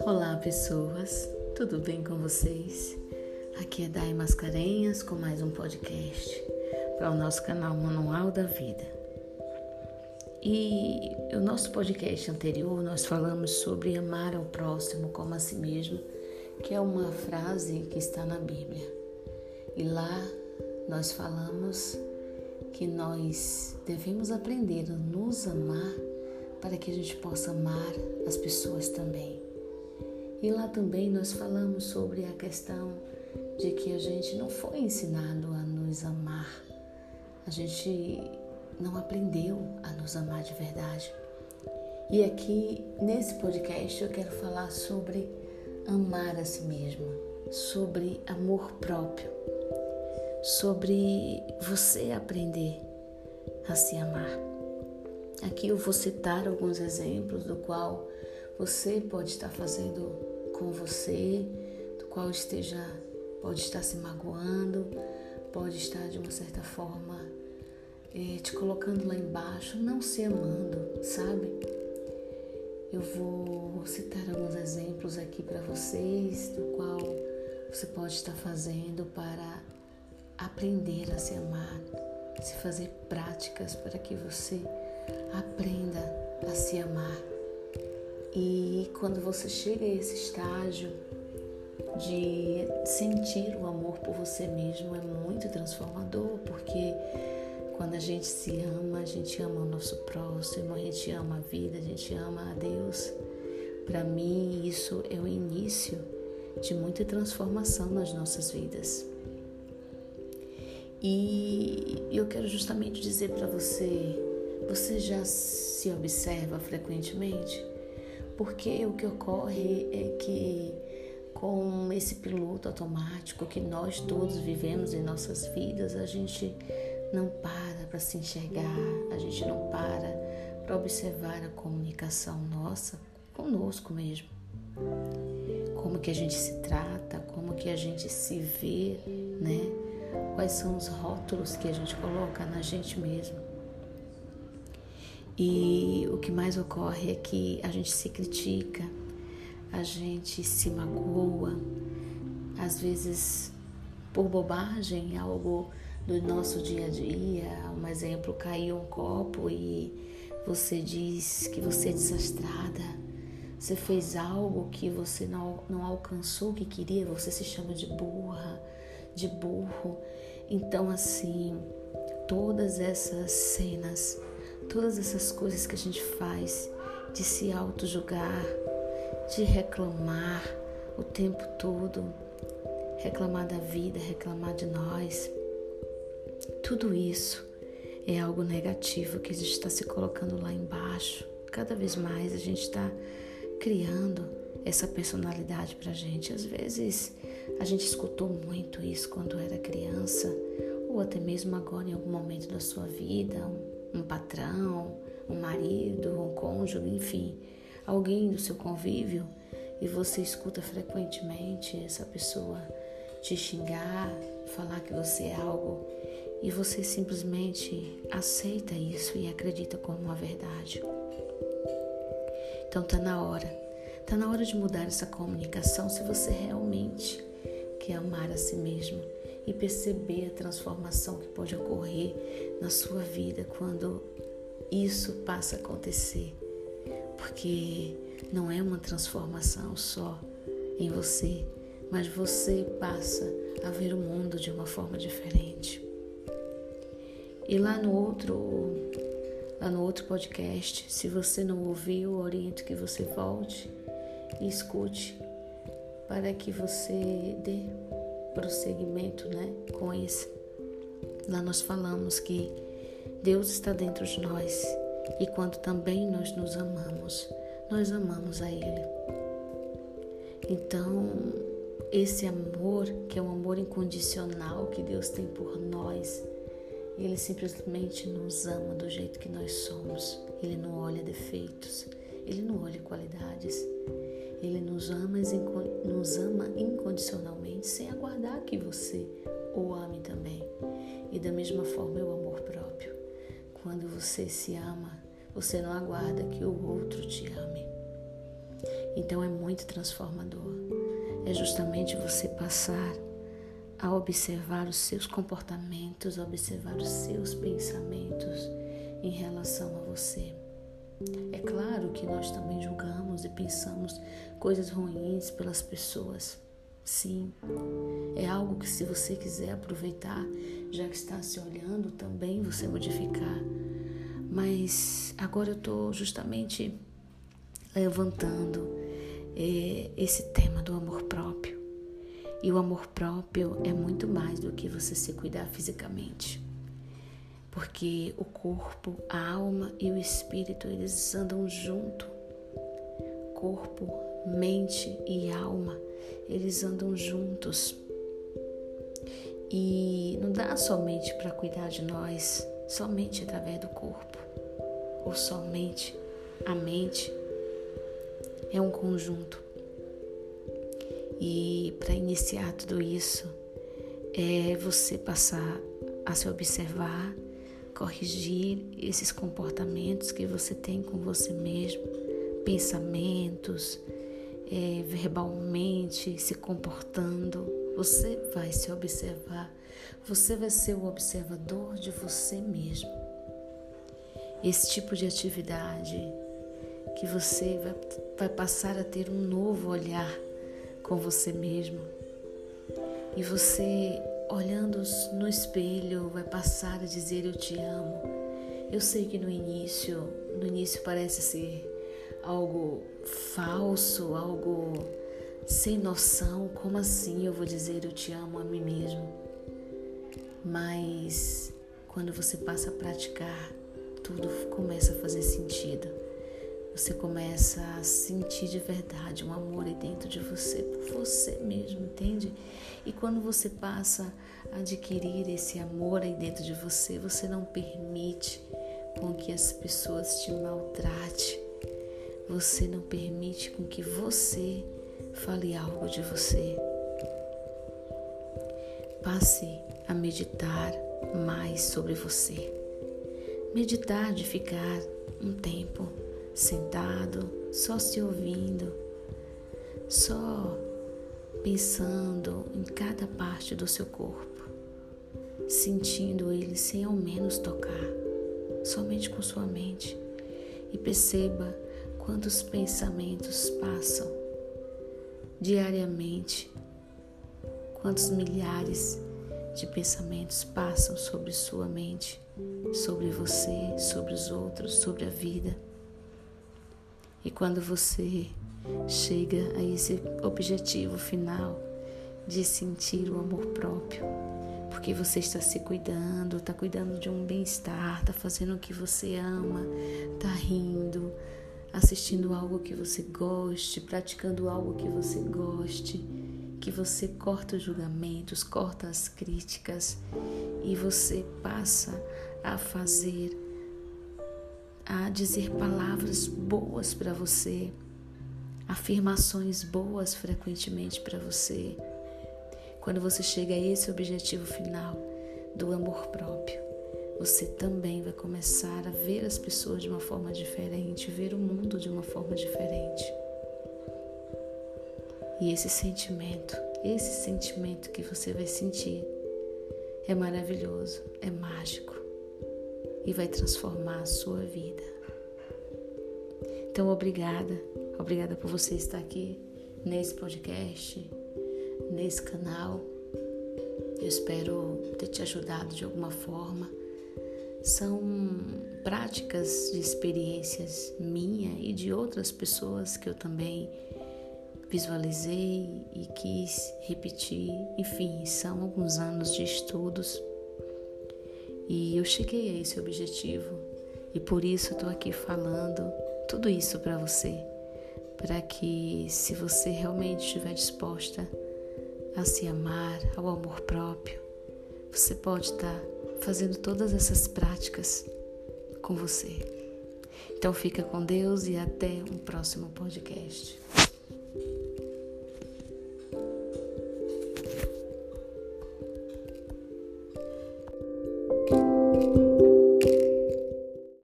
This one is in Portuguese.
Olá, pessoas, tudo bem com vocês? Aqui é Dai Mascarenhas com mais um podcast para o nosso canal Manual da Vida. E o nosso podcast anterior nós falamos sobre amar ao próximo como a si mesmo, que é uma frase que está na Bíblia. E lá nós falamos que nós devemos aprender a nos amar para que a gente possa amar as pessoas também. E lá também nós falamos sobre a questão de que a gente não foi ensinado a nos amar. A gente não aprendeu a nos amar de verdade. E aqui nesse podcast eu quero falar sobre amar a si mesma, sobre amor próprio, sobre você aprender a se amar. Aqui eu vou citar alguns exemplos do qual você pode estar fazendo com você, do qual esteja pode estar se magoando, pode estar de uma certa forma é, te colocando lá embaixo, não se amando, sabe? Eu vou citar alguns exemplos aqui para vocês do qual você pode estar fazendo para aprender a se amar, se fazer práticas para que você aprenda a se amar. E quando você chega a esse estágio de sentir o amor por você mesmo, é muito transformador, porque quando a gente se ama, a gente ama o nosso próximo, a gente ama a vida, a gente ama a Deus. Para mim, isso é o início de muita transformação nas nossas vidas. E eu quero justamente dizer para você: você já se observa frequentemente? Porque o que ocorre é que com esse piloto automático que nós todos vivemos em nossas vidas, a gente não para para se enxergar, a gente não para para observar a comunicação nossa conosco mesmo. Como que a gente se trata, como que a gente se vê, né? Quais são os rótulos que a gente coloca na gente mesmo. E o que mais ocorre é que a gente se critica, a gente se magoa, às vezes por bobagem, algo do nosso dia a dia. Um exemplo, caiu um copo e você diz que você é desastrada, você fez algo que você não, não alcançou o que queria, você se chama de burra, de burro. Então, assim, todas essas cenas todas essas coisas que a gente faz de se auto-julgar, de reclamar o tempo todo, reclamar da vida, reclamar de nós, tudo isso é algo negativo que a gente está se colocando lá embaixo. Cada vez mais a gente está criando essa personalidade para gente. Às vezes a gente escutou muito isso quando era criança, ou até mesmo agora em algum momento da sua vida, um patrão, um marido, um cônjuge, enfim, alguém do seu convívio e você escuta frequentemente essa pessoa te xingar, falar que você é algo e você simplesmente aceita isso e acredita como uma verdade. Então tá na hora, tá na hora de mudar essa comunicação se você realmente quer amar a si mesmo e perceber a transformação que pode ocorrer na sua vida quando isso passa a acontecer. Porque não é uma transformação só em você, mas você passa a ver o mundo de uma forma diferente. E lá no outro lá no outro podcast, se você não ouviu, oriento que você volte e escute para que você dê prosseguimento né, com isso. Lá nós falamos que Deus está dentro de nós e quando também nós nos amamos, nós amamos a Ele. Então, esse amor, que é um amor incondicional que Deus tem por nós, Ele simplesmente nos ama do jeito que nós somos. Ele não olha defeitos, Ele não olha qualidades. Ele nos ama, nos ama incondicionalmente, sem aguardar que você o ame também. E da mesma forma é o amor próprio. Quando você se ama, você não aguarda que o outro te ame. Então é muito transformador. É justamente você passar a observar os seus comportamentos, observar os seus pensamentos em relação a você. É claro que nós também julgamos e pensamos coisas ruins pelas pessoas. Sim, é algo que se você quiser aproveitar, já que está se olhando, também você modificar. Mas agora eu estou justamente levantando é, esse tema do amor próprio. E o amor próprio é muito mais do que você se cuidar fisicamente. Porque o corpo, a alma e o espírito, eles andam junto. Corpo, mente e alma eles andam juntos. E não dá somente para cuidar de nós, somente através do corpo, ou somente a mente. É um conjunto. E para iniciar tudo isso, é você passar a se observar, corrigir esses comportamentos que você tem com você mesmo, pensamentos, é, verbalmente, se comportando, você vai se observar, você vai ser o observador de você mesmo. Esse tipo de atividade que você vai, vai passar a ter um novo olhar com você mesmo. E você, olhando no espelho, vai passar a dizer: Eu te amo. Eu sei que no início, no início parece ser algo falso, algo sem noção. Como assim eu vou dizer eu te amo a mim mesmo? Mas quando você passa a praticar, tudo começa a fazer sentido. Você começa a sentir de verdade um amor aí dentro de você, por você mesmo, entende? E quando você passa a adquirir esse amor aí dentro de você, você não permite com que as pessoas te maltratem você não permite com que você fale algo de você. Passe a meditar mais sobre você. Meditar de ficar um tempo sentado, só se ouvindo, só pensando em cada parte do seu corpo, sentindo ele sem ao menos tocar, somente com sua mente. E perceba quantos pensamentos passam diariamente, quantos milhares de pensamentos passam sobre sua mente, sobre você, sobre os outros, sobre a vida. E quando você chega a esse objetivo final de sentir o amor próprio, porque você está se cuidando, está cuidando de um bem-estar, está fazendo o que você ama, está rindo, assistindo algo que você goste, praticando algo que você goste, que você corta os julgamentos, corta as críticas e você passa a fazer, a dizer palavras boas para você, afirmações boas frequentemente para você. Quando você chega a esse objetivo final do amor próprio, você também vai começar a ver as pessoas de uma forma diferente, ver o mundo de uma forma diferente. E esse sentimento, esse sentimento que você vai sentir é maravilhoso, é mágico e vai transformar a sua vida. Então, obrigada, obrigada por você estar aqui nesse podcast, nesse canal. Eu espero ter te ajudado de alguma forma são práticas de experiências minha e de outras pessoas que eu também visualizei e quis repetir. Enfim, são alguns anos de estudos. E eu cheguei a esse objetivo. E por isso estou aqui falando tudo isso para você, para que se você realmente estiver disposta a se amar, ao amor próprio, você pode estar fazendo todas essas práticas com você. Então fica com Deus e até um próximo podcast.